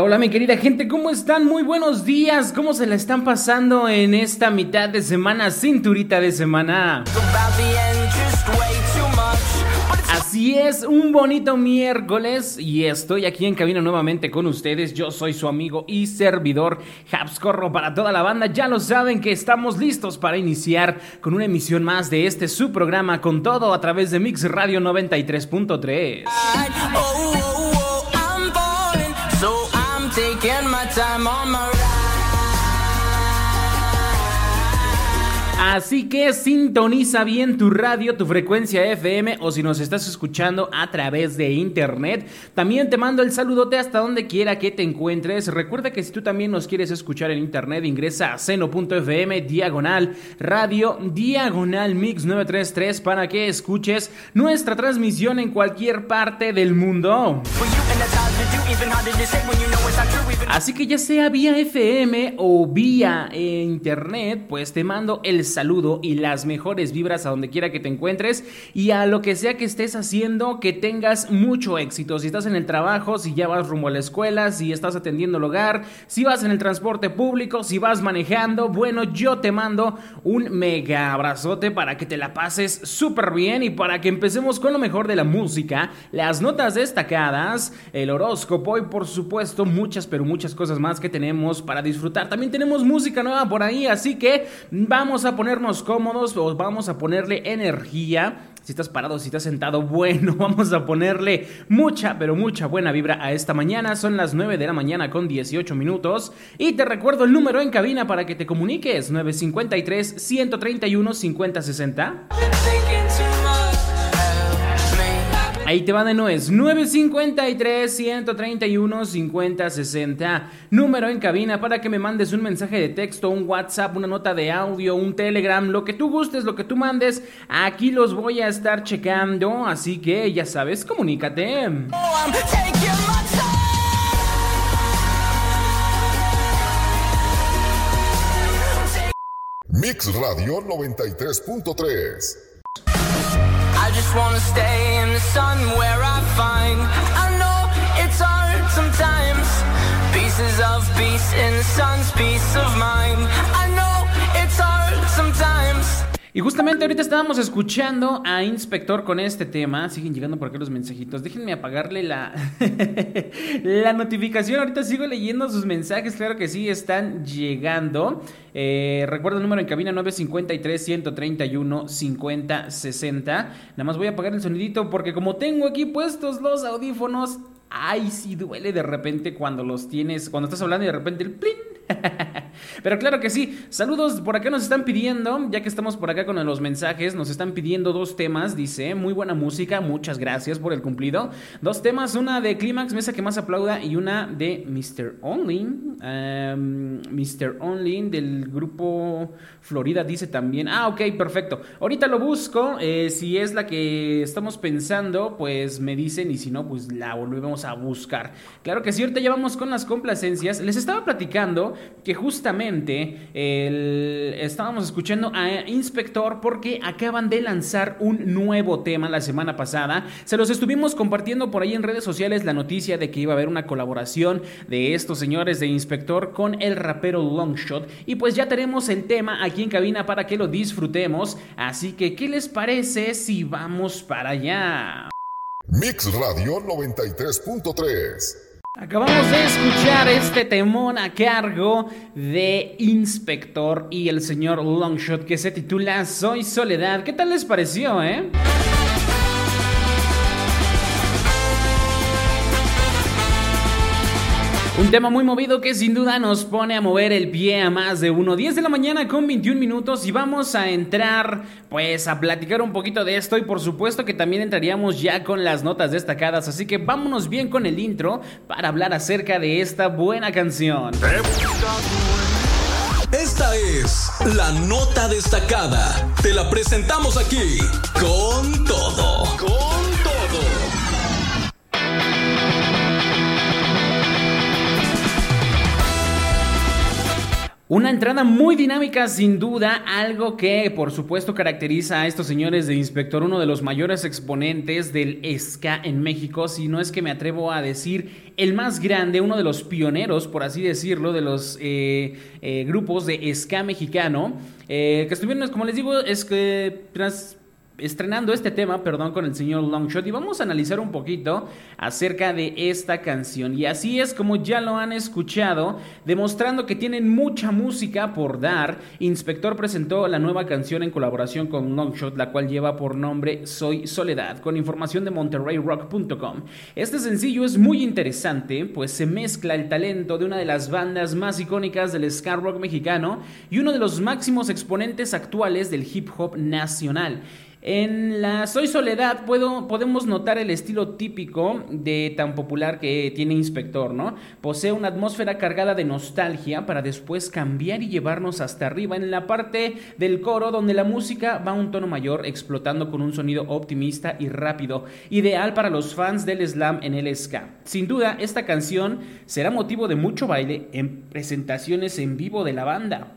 Hola, mi querida gente, ¿cómo están? Muy buenos días, ¿cómo se la están pasando en esta mitad de semana, cinturita de semana? Así es, un bonito miércoles y estoy aquí en cabina nuevamente con ustedes. Yo soy su amigo y servidor Habscorro para toda la banda. Ya lo saben que estamos listos para iniciar con una emisión más de este su programa con todo a través de Mix Radio 93.3. Así que sintoniza bien tu radio, tu frecuencia FM o si nos estás escuchando a través de internet. También te mando el saludote hasta donde quiera que te encuentres. Recuerda que si tú también nos quieres escuchar en internet, ingresa a seno.fm diagonal radio diagonal mix 933 para que escuches nuestra transmisión en cualquier parte del mundo. Así que ya sea vía FM o vía eh, internet, pues te mando el saludo y las mejores vibras a donde quiera que te encuentres y a lo que sea que estés haciendo, que tengas mucho éxito. Si estás en el trabajo, si ya vas rumbo a la escuela, si estás atendiendo el hogar, si vas en el transporte público, si vas manejando, bueno, yo te mando un mega abrazote para que te la pases súper bien y para que empecemos con lo mejor de la música, las notas destacadas, el horóscopo y por supuesto muchas pero muchas cosas más que tenemos para disfrutar. También tenemos música nueva por ahí, así que vamos a ponernos cómodos o vamos a ponerle energía. Si estás parado, si estás sentado, bueno, vamos a ponerle mucha, pero mucha buena vibra a esta mañana. Son las 9 de la mañana con 18 minutos. Y te recuerdo el número en cabina para que te comuniques: 953-131-5060. Ahí te va de nuevo, es 953-131-5060. Número en cabina para que me mandes un mensaje de texto, un WhatsApp, una nota de audio, un Telegram, lo que tú gustes, lo que tú mandes. Aquí los voy a estar checando, así que ya sabes, comunícate. Mix Radio 93.3. I just wanna stay in the sun where I find I know it's hard sometimes. Pieces of peace in the sun's peace of mind. I know it's hard sometimes. Y justamente ahorita estábamos escuchando a Inspector con este tema. Siguen llegando por acá los mensajitos. Déjenme apagarle la, la notificación. Ahorita sigo leyendo sus mensajes. Claro que sí, están llegando. Eh, recuerda el número en cabina 953-131-5060. Nada más voy a apagar el sonidito porque como tengo aquí puestos los audífonos, ay, sí duele de repente cuando los tienes, cuando estás hablando y de repente el plin. Pero claro que sí. Saludos por acá nos están pidiendo, ya que estamos por acá con los mensajes, nos están pidiendo dos temas, dice, muy buena música, muchas gracias por el cumplido. Dos temas, una de Clímax, Mesa que más aplauda, y una de Mr. Only, Mr. Only del grupo Florida dice también, ah, ok, perfecto. Ahorita lo busco, eh, si es la que estamos pensando, pues me dicen, y si no, pues la volvemos a buscar. Claro que sí, ahorita ya vamos con las complacencias. Les estaba platicando que justamente estábamos escuchando a Inspector porque acaban de lanzar un nuevo tema la semana pasada. Se los estuvimos compartiendo por ahí en redes sociales la noticia de que iba a haber una colaboración de estos señores de Inspector con el rapero Longshot. Y pues ya tenemos el tema aquí en cabina para que lo disfrutemos. Así que, ¿qué les parece si vamos para allá? Mix Radio 93.3 Acabamos de escuchar este temón a cargo de Inspector y el señor Longshot que se titula Soy Soledad. ¿Qué tal les pareció, eh? Un tema muy movido que sin duda nos pone a mover el pie a más de uno. 10 de la mañana con 21 minutos y vamos a entrar pues a platicar un poquito de esto y por supuesto que también entraríamos ya con las notas destacadas. Así que vámonos bien con el intro para hablar acerca de esta buena canción. Esta es la nota destacada. Te la presentamos aquí con todo. Con Una entrada muy dinámica, sin duda, algo que por supuesto caracteriza a estos señores de Inspector, uno de los mayores exponentes del ska en México, si no es que me atrevo a decir el más grande, uno de los pioneros, por así decirlo, de los eh, eh, grupos de ska mexicano, eh, que estuvieron, como les digo, es que tras estrenando este tema, perdón, con el señor Longshot y vamos a analizar un poquito acerca de esta canción. Y así es como ya lo han escuchado, demostrando que tienen mucha música por dar. Inspector presentó la nueva canción en colaboración con Longshot, la cual lleva por nombre Soy Soledad, con información de monterreyrock.com. Este sencillo es muy interesante, pues se mezcla el talento de una de las bandas más icónicas del ska rock mexicano y uno de los máximos exponentes actuales del hip hop nacional. En la Soy Soledad puedo, podemos notar el estilo típico de tan popular que tiene Inspector, ¿no? Posee una atmósfera cargada de nostalgia para después cambiar y llevarnos hasta arriba en la parte del coro donde la música va a un tono mayor explotando con un sonido optimista y rápido, ideal para los fans del slam en el ska. Sin duda, esta canción será motivo de mucho baile en presentaciones en vivo de la banda.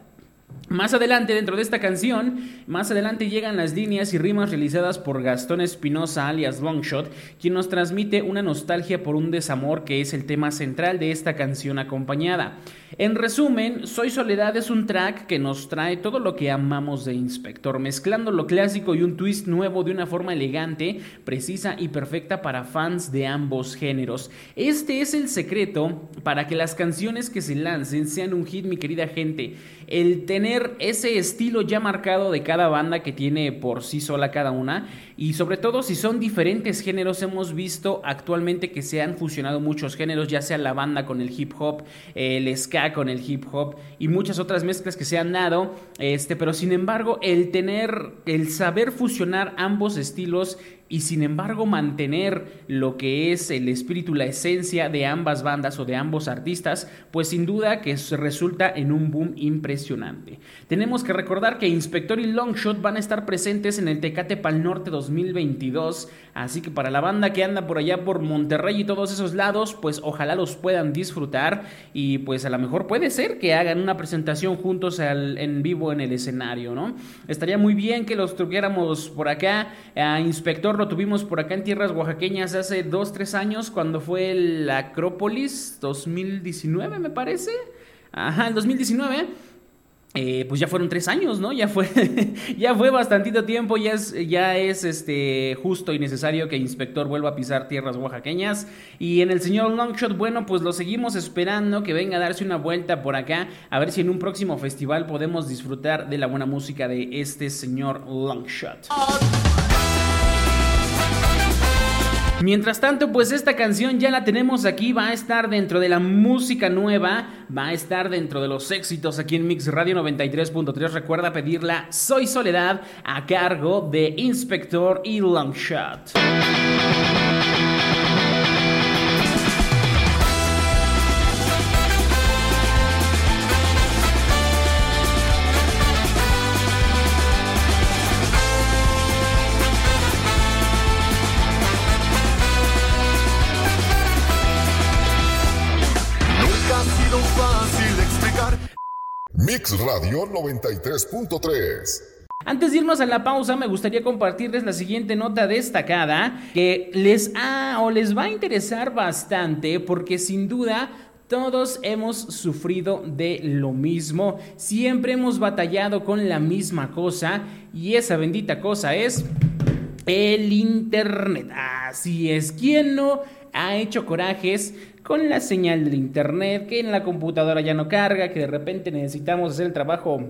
Más adelante, dentro de esta canción, más adelante llegan las líneas y rimas realizadas por Gastón Espinosa, alias Longshot, quien nos transmite una nostalgia por un desamor que es el tema central de esta canción acompañada. En resumen, Soy Soledad es un track que nos trae todo lo que amamos de Inspector, mezclando lo clásico y un twist nuevo de una forma elegante, precisa y perfecta para fans de ambos géneros. Este es el secreto para que las canciones que se lancen sean un hit, mi querida gente el ese estilo ya marcado de cada banda que tiene por sí sola cada una. Y sobre todo si son diferentes géneros hemos visto actualmente que se han fusionado muchos géneros ya sea la banda con el hip hop el ska con el hip hop y muchas otras mezclas que se han dado este pero sin embargo el tener el saber fusionar ambos estilos y sin embargo mantener lo que es el espíritu, la esencia de ambas bandas o de ambos artistas, pues sin duda que resulta en un boom impresionante. Tenemos que recordar que Inspector y Longshot van a estar presentes en el Tecate Pal Norte 2022, así que para la banda que anda por allá por Monterrey y todos esos lados, pues ojalá los puedan disfrutar y pues a lo mejor puede ser que hagan una presentación juntos en vivo en el escenario, ¿no? Estaría muy bien que los tuviéramos por acá a Inspector lo tuvimos por acá en tierras oaxaqueñas hace dos, tres años cuando fue el Acrópolis 2019, me parece. Ajá, el 2019. Eh, pues ya fueron tres años, ¿no? Ya fue, ya fue bastantito tiempo, ya es, ya es este, justo y necesario que Inspector vuelva a pisar tierras oaxaqueñas. Y en el señor Longshot, bueno, pues lo seguimos esperando que venga a darse una vuelta por acá, a ver si en un próximo festival podemos disfrutar de la buena música de este señor Longshot. Mientras tanto, pues esta canción ya la tenemos aquí, va a estar dentro de la música nueva, va a estar dentro de los éxitos aquí en Mix Radio 93.3. Recuerda pedirla Soy Soledad a cargo de Inspector y Longshot. Mix Radio 93.3. Antes de irnos a la pausa, me gustaría compartirles la siguiente nota destacada que les ha o les va a interesar bastante porque sin duda todos hemos sufrido de lo mismo, siempre hemos batallado con la misma cosa y esa bendita cosa es el Internet. Así es, ¿quién no ha hecho corajes con la señal del Internet, que en la computadora ya no carga, que de repente necesitamos hacer el trabajo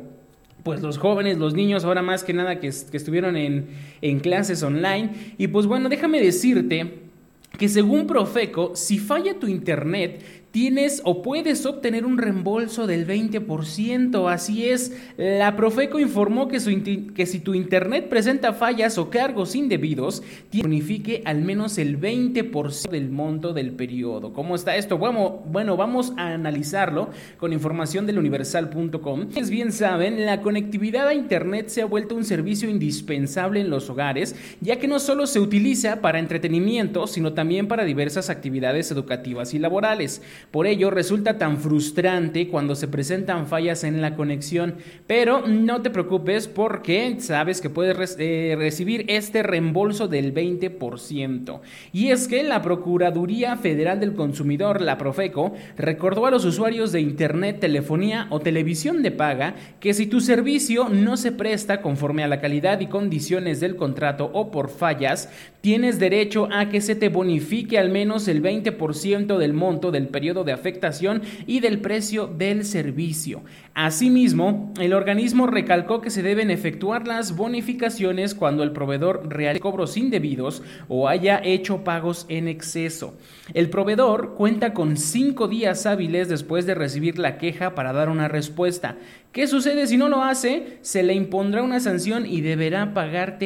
pues los jóvenes, los niños, ahora más que nada que, estuvieron en, en clases online. Y pues bueno, déjame decirte que según Profeco, si falla tu internet, tienes o puedes obtener un reembolso del 20%. Así es, la Profeco informó que, si tu internet presenta fallas o cargos indebidos, bonifique al menos el 20% del monto del periodo. ¿Cómo está esto? Bueno, bueno, vamos a analizarlo con información del universal.com. Bien saben, la conectividad a internet se ha vuelto un servicio indispensable en los hogares, ya que no solo se utiliza para entretenimiento, sino también para diversas actividades educativas y laborales. Por ello resulta tan frustrante cuando se presentan fallas en la conexión, pero no te preocupes porque sabes que puedes eh, recibir este reembolso del 20%. Y es que la Procuraduría Federal del Consumidor, la Profeco, recordó a los usuarios de Internet, telefonía o televisión de paga que si tu servicio no se presta conforme a la calidad y condiciones del contrato o por fallas, tienes derecho a que se te bonifique al menos el 20% del monto del periodo de afectación y del precio del servicio. Asimismo, el organismo recalcó que se deben efectuar las bonificaciones cuando el proveedor realice cobros indebidos o haya hecho pagos en exceso. El proveedor cuenta con cinco días hábiles después de recibir la queja para dar una respuesta. ¿Qué sucede si no lo hace? Se le impondrá una sanción y deberá pagar.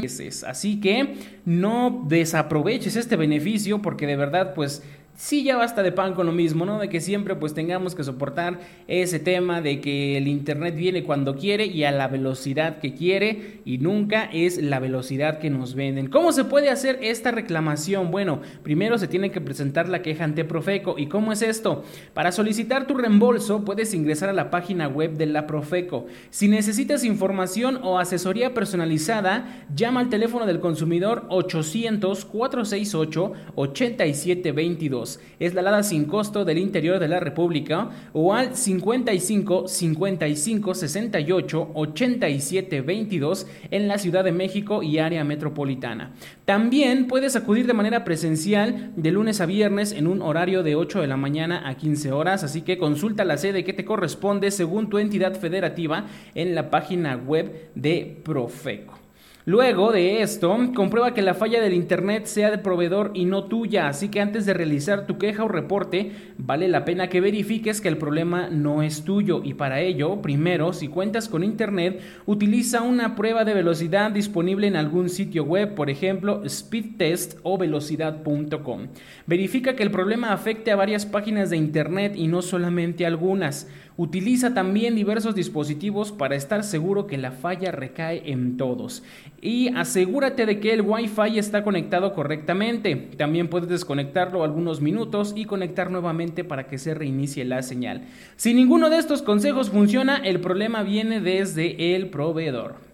Así que no desaproveches este beneficio porque de verdad pues sí ya basta de pan con lo mismo, ¿no? De que siempre pues tengamos que soportar ese tema de que el internet viene cuando quiere y a la velocidad que quiere y nunca es la velocidad que nos venden. ¿Cómo se puede hacer esta reclamación? Bueno, primero se tiene que presentar la queja ante Profeco. ¿Y cómo es esto? Para solicitar tu reembolso puedes ingresar a la página web de la Profeco. Si necesitas información o asesoría personalizada, llama al teléfono del consumidor 800 468 8722 es la alada sin costo del interior de la República o al 55 55 68 87 22 en la Ciudad de México y área metropolitana. También puedes acudir de manera presencial de lunes a viernes en un horario de 8 de la mañana a 15 horas, así que consulta la sede que te corresponde según tu entidad federativa en la página web de Profeco. Luego de esto, comprueba que la falla del Internet sea de proveedor y no tuya, así que antes de realizar tu queja o reporte, vale la pena que verifiques que el problema no es tuyo y para ello, primero, si cuentas con Internet, utiliza una prueba de velocidad disponible en algún sitio web, por ejemplo, speedtest o velocidad.com. Verifica que el problema afecte a varias páginas de Internet y no solamente algunas. Utiliza también diversos dispositivos para estar seguro que la falla recae en todos. Y asegúrate de que el Wi-Fi está conectado correctamente. También puedes desconectarlo algunos minutos y conectar nuevamente para que se reinicie la señal. Si ninguno de estos consejos funciona, el problema viene desde el proveedor.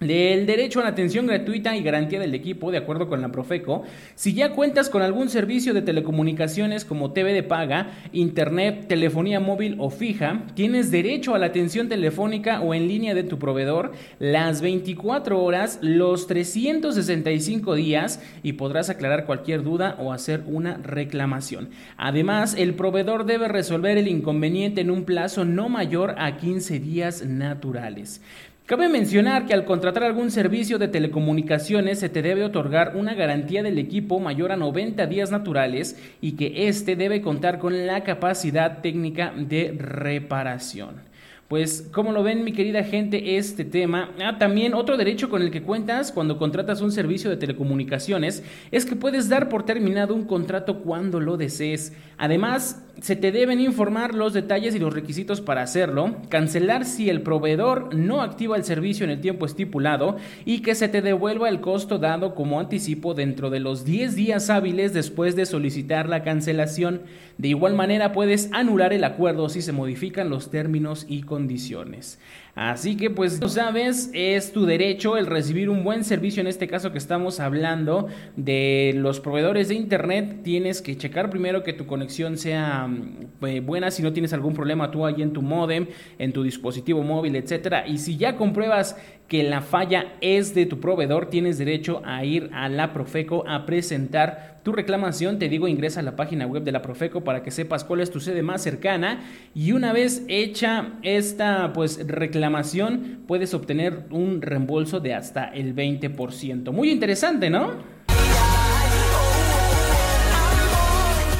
Del derecho a la atención gratuita y garantía del equipo, de acuerdo con la Profeco, si ya cuentas con algún servicio de telecomunicaciones como TV de paga, internet, telefonía móvil o fija, tienes derecho a la atención telefónica o en línea de tu proveedor las 24 horas, los 365 días y podrás aclarar cualquier duda o hacer una reclamación. Además, el proveedor debe resolver el inconveniente en un plazo no mayor a 15 días naturales. Cabe mencionar que al contratar algún servicio de telecomunicaciones se te debe otorgar una garantía del equipo mayor a 90 días naturales y que éste debe contar con la capacidad técnica de reparación. Pues, ¿cómo lo ven mi querida gente este tema? Ah, también otro derecho con el que cuentas cuando contratas un servicio de telecomunicaciones es que puedes dar por terminado un contrato cuando lo desees. Además, se te deben informar los detalles y los requisitos para hacerlo, cancelar si el proveedor no activa el servicio en el tiempo estipulado y que se te devuelva el costo dado como anticipo dentro de los 10 días hábiles después de solicitar la cancelación. De igual manera, puedes anular el acuerdo si se modifican los términos y condiciones condiciones. Así que pues tú sabes, es tu derecho el recibir un buen servicio, en este caso que estamos hablando de los proveedores de internet, tienes que checar primero que tu conexión sea mm, eh, buena, si no tienes algún problema tú ahí en tu modem, en tu dispositivo móvil, etcétera, y si ya compruebas que la falla es de tu proveedor, tienes derecho a ir a la Profeco a presentar tu reclamación. Te digo, ingresa a la página web de la Profeco para que sepas cuál es tu sede más cercana y una vez hecha esta pues reclamación puedes obtener un reembolso de hasta el 20%. Muy interesante, ¿no?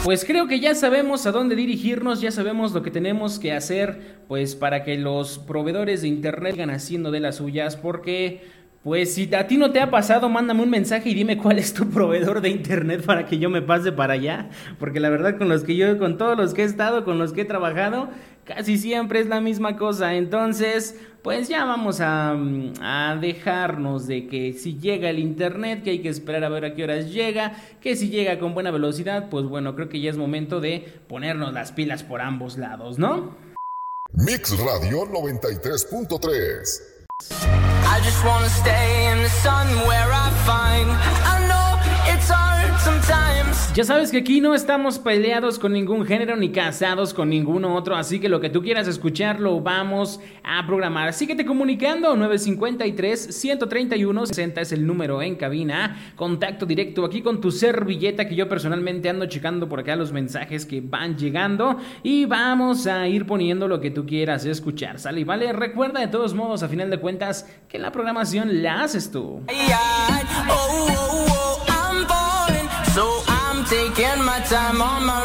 Pues creo que ya sabemos a dónde dirigirnos, ya sabemos lo que tenemos que hacer, pues para que los proveedores de internet sigan haciendo de las suyas, porque pues si a ti no te ha pasado, mándame un mensaje y dime cuál es tu proveedor de internet para que yo me pase para allá, porque la verdad con los que yo, con todos los que he estado, con los que he trabajado, casi siempre es la misma cosa. Entonces, pues ya vamos a, a, dejarnos de que si llega el internet, que hay que esperar a ver a qué horas llega, que si llega con buena velocidad, pues bueno, creo que ya es momento de ponernos las pilas por ambos lados, ¿no? Mix Radio 93.3 I just wanna stay in the sun where I find. I know it's sometimes Ya sabes que aquí no estamos peleados con ningún género ni casados con ninguno otro, así que lo que tú quieras escuchar lo vamos a programar. Síguete comunicando 953 131 60 es el número en cabina. Contacto directo aquí con tu servilleta que yo personalmente ando checando por acá los mensajes que van llegando y vamos a ir poniendo lo que tú quieras escuchar. Sale y vale, recuerda de todos modos a final de cuentas que la programación la haces tú. Taking my time on my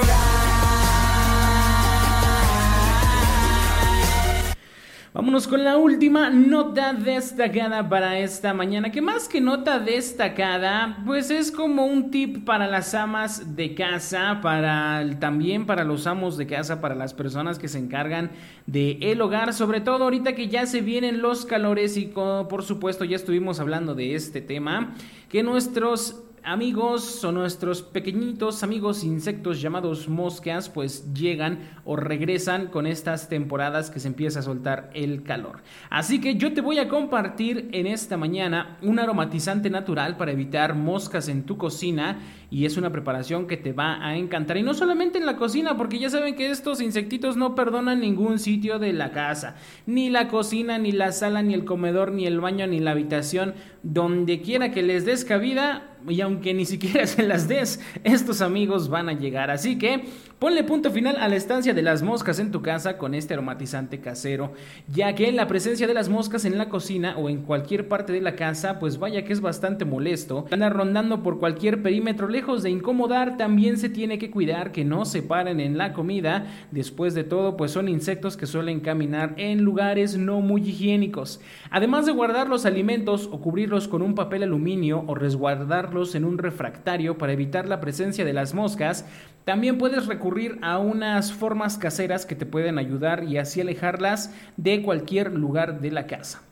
Vámonos con la última nota destacada para esta mañana, que más que nota destacada, pues es como un tip para las amas de casa, para también para los amos de casa, para las personas que se encargan de el hogar, sobre todo ahorita que ya se vienen los calores y por supuesto ya estuvimos hablando de este tema, que nuestros amigos son nuestros pequeñitos amigos insectos llamados moscas, pues llegan o regresan con estas temporadas que se empieza a soltar el calor. Así que yo te voy a compartir en esta mañana un aromatizante natural para evitar moscas en tu cocina y es una preparación que te va a encantar. Y no solamente en la cocina, porque ya saben que estos insectitos no perdonan ningún sitio de la casa, ni la cocina, ni la sala, ni el comedor, ni el baño, ni la habitación, donde quiera que les des cabida, y aunque ni siquiera se las des, estos amigos van a llegar. Así que ponle punto final a la estancia de las moscas en tu casa con este aromatizante casero, ya que la presencia de las moscas en la cocina o en cualquier parte de la casa, pues vaya que es bastante molesto. Andar rondando por cualquier perímetro lejos de incomodar, también se tiene que cuidar que no se paren en la comida. Después de todo, pues son insectos que suelen caminar en lugares no muy higiénicos. Además de guardar los alimentos o cubrirlos con un papel aluminio o resguardarlos en un refractario para evitar la presencia de las moscas, también puedes recurrir a unas formas caseras que te pueden ayudar y así alejarlas de cualquier lugar de la casa.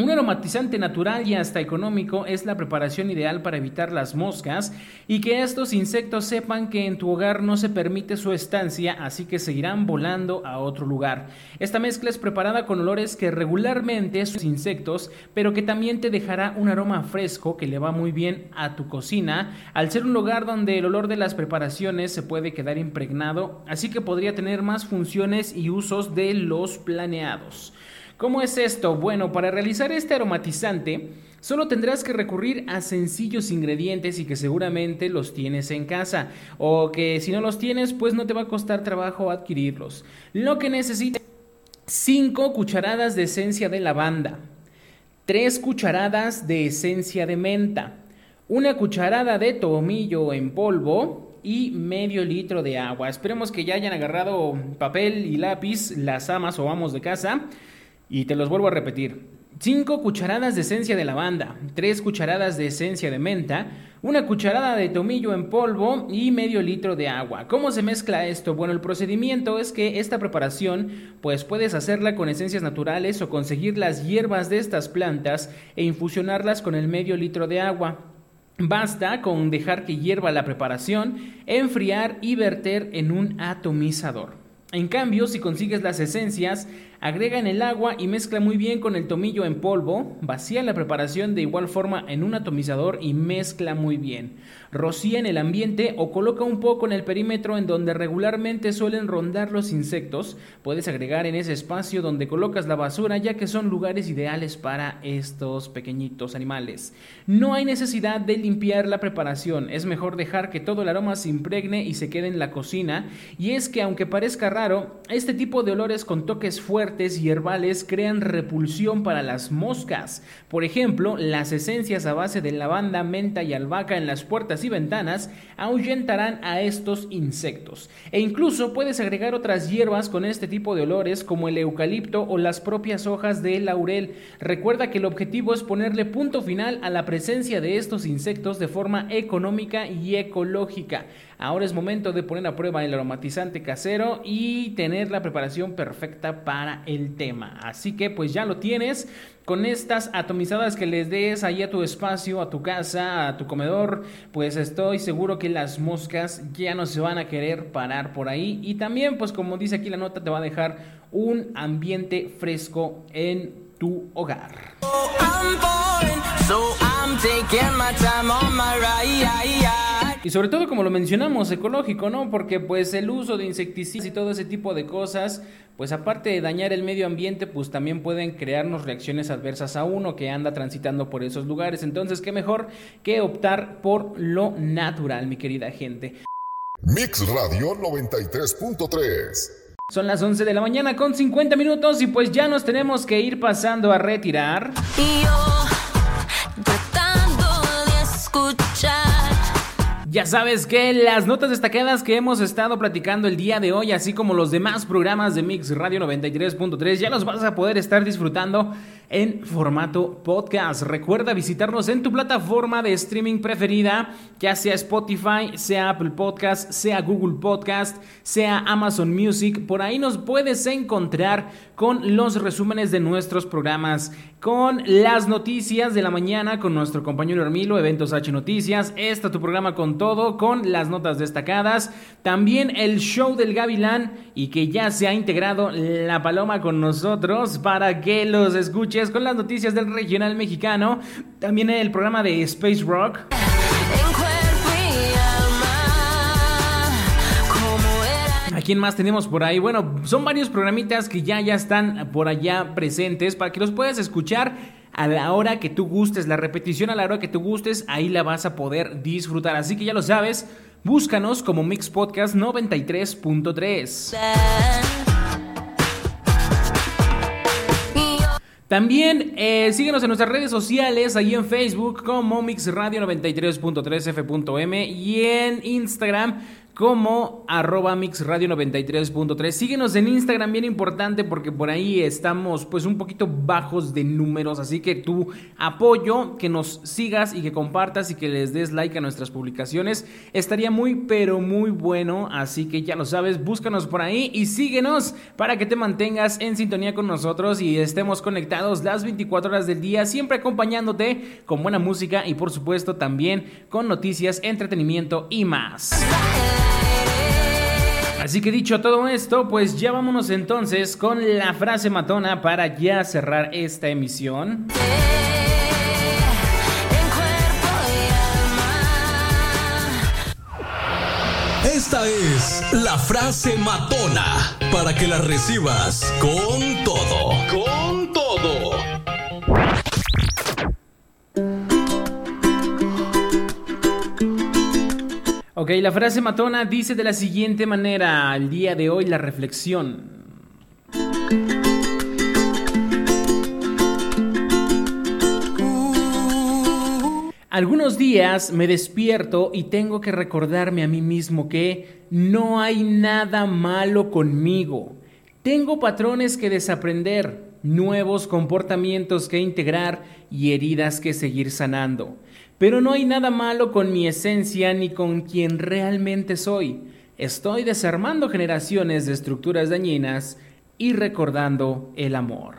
Un aromatizante natural y hasta económico es la preparación ideal para evitar las moscas y que estos insectos sepan que en tu hogar no se permite su estancia, así que seguirán volando a otro lugar. Esta mezcla es preparada con olores que regularmente son insectos, pero que también te dejará un aroma fresco que le va muy bien a tu cocina, al ser un lugar donde el olor de las preparaciones se puede quedar impregnado, así que podría tener más funciones y usos de los planeados. ¿Cómo es esto? Bueno, para realizar este aromatizante solo tendrás que recurrir a sencillos ingredientes y que seguramente los tienes en casa o que si no los tienes pues no te va a costar trabajo adquirirlos. Lo que necesitas 5 cucharadas de esencia de lavanda, 3 cucharadas de esencia de menta, una cucharada de tomillo en polvo y medio litro de agua. Esperemos que ya hayan agarrado papel y lápiz las amas o amos de casa y te los vuelvo a repetir. 5 cucharadas de esencia de lavanda, 3 cucharadas de esencia de menta, una cucharada de tomillo en polvo y medio litro de agua. ¿Cómo se mezcla esto? Bueno, el procedimiento es que esta preparación pues puedes hacerla con esencias naturales o conseguir las hierbas de estas plantas e infusionarlas con el medio litro de agua. Basta con dejar que hierva la preparación, enfriar y verter en un atomizador. En cambio, si consigues las esencias, agrega en el agua y mezcla muy bien con el tomillo en polvo, vacía la preparación de igual forma en un atomizador y mezcla muy bien. Rocía en el ambiente o coloca un poco en el perímetro en donde regularmente suelen rondar los insectos. Puedes agregar en ese espacio donde colocas la basura ya que son lugares ideales para estos pequeñitos animales. No hay necesidad de limpiar la preparación, es mejor dejar que todo el aroma se impregne y se quede en la cocina y es que aunque parezca raro, este tipo de olores con toques fuertes y herbales crean repulsión para las moscas. Por ejemplo, las esencias a base de lavanda, menta y albahaca en las puertas y ventanas ahuyentarán a estos insectos. E incluso puedes agregar otras hierbas con este tipo de olores como el eucalipto o las propias hojas de laurel. Recuerda que el objetivo es ponerle punto final a la presencia de estos insectos de forma económica y ecológica. Ahora es momento de poner a prueba el aromatizante casero y tener la preparación perfecta para el tema. Así que pues ya lo tienes. Con estas atomizadas que les des ahí a tu espacio, a tu casa, a tu comedor, pues estoy seguro que las moscas ya no se van a querer parar por ahí. Y también, pues como dice aquí la nota, te va a dejar un ambiente fresco en tu hogar. Y sobre todo, como lo mencionamos, ecológico, ¿no? Porque pues el uso de insecticidas y todo ese tipo de cosas, pues aparte de dañar el medio ambiente, pues también pueden crearnos reacciones adversas a uno que anda transitando por esos lugares. Entonces, qué mejor que optar por lo natural, mi querida gente. Mix Radio 93.3 son las 11 de la mañana con 50 minutos y pues ya nos tenemos que ir pasando a retirar. Y yo tratando de escuchar ya sabes que las notas destacadas que hemos estado platicando el día de hoy, así como los demás programas de Mix Radio 93.3, ya los vas a poder estar disfrutando en formato podcast. Recuerda visitarnos en tu plataforma de streaming preferida, ya sea Spotify, sea Apple Podcast, sea Google Podcast, sea Amazon Music. Por ahí nos puedes encontrar con los resúmenes de nuestros programas, con las noticias de la mañana con nuestro compañero Hermilo, Eventos H Noticias. Este tu programa con todo, con las notas destacadas. También el show del Gavilán y que ya se ha integrado la Paloma con nosotros para que los escuches con las noticias del regional mexicano. También el programa de Space Rock. Quién más tenemos por ahí? Bueno, son varios programitas que ya, ya están por allá presentes para que los puedas escuchar a la hora que tú gustes. La repetición a la hora que tú gustes, ahí la vas a poder disfrutar. Así que ya lo sabes, búscanos como Mix Podcast 93.3. También eh, síguenos en nuestras redes sociales, ahí en Facebook como Mix Radio 93.3 F.M y en Instagram como arroba mixradio 93.3. Síguenos en Instagram, bien importante, porque por ahí estamos pues un poquito bajos de números, así que tu apoyo, que nos sigas y que compartas y que les des like a nuestras publicaciones, estaría muy pero muy bueno, así que ya lo sabes, búscanos por ahí y síguenos para que te mantengas en sintonía con nosotros y estemos conectados las 24 horas del día, siempre acompañándote con buena música y por supuesto también con noticias, entretenimiento y más. Así que dicho todo esto, pues ya vámonos entonces con la frase matona para ya cerrar esta emisión. Esta es la frase matona para que la recibas con todo. Con todo. Ok, la frase matona dice de la siguiente manera, el día de hoy la reflexión. Algunos días me despierto y tengo que recordarme a mí mismo que no hay nada malo conmigo. Tengo patrones que desaprender, nuevos comportamientos que integrar y heridas que seguir sanando. Pero no hay nada malo con mi esencia ni con quien realmente soy. Estoy desarmando generaciones de estructuras dañinas y recordando el amor.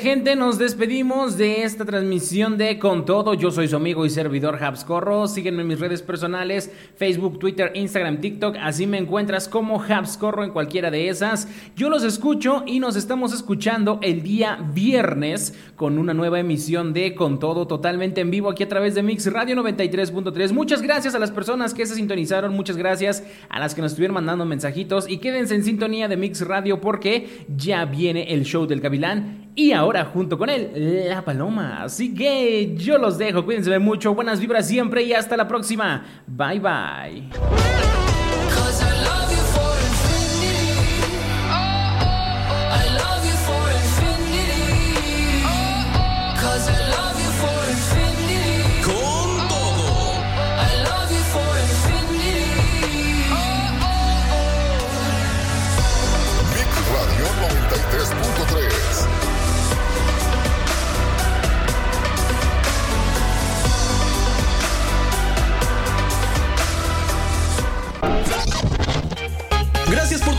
Gente, nos despedimos de esta transmisión de Con Todo. Yo soy su amigo y servidor Habscorro. Sígueme en mis redes personales, Facebook, Twitter, Instagram, TikTok. Así me encuentras como Habscorro en cualquiera de esas. Yo los escucho y nos estamos escuchando el día viernes con una nueva emisión de Con Todo totalmente en vivo aquí a través de Mix Radio 93.3. Muchas gracias a las personas que se sintonizaron. Muchas gracias a las que nos estuvieron mandando mensajitos. Y quédense en sintonía de Mix Radio porque ya viene el show del Gavilán y ahora junto con él, la paloma. Así que yo los dejo, cuídense mucho, buenas vibras siempre y hasta la próxima. Bye bye.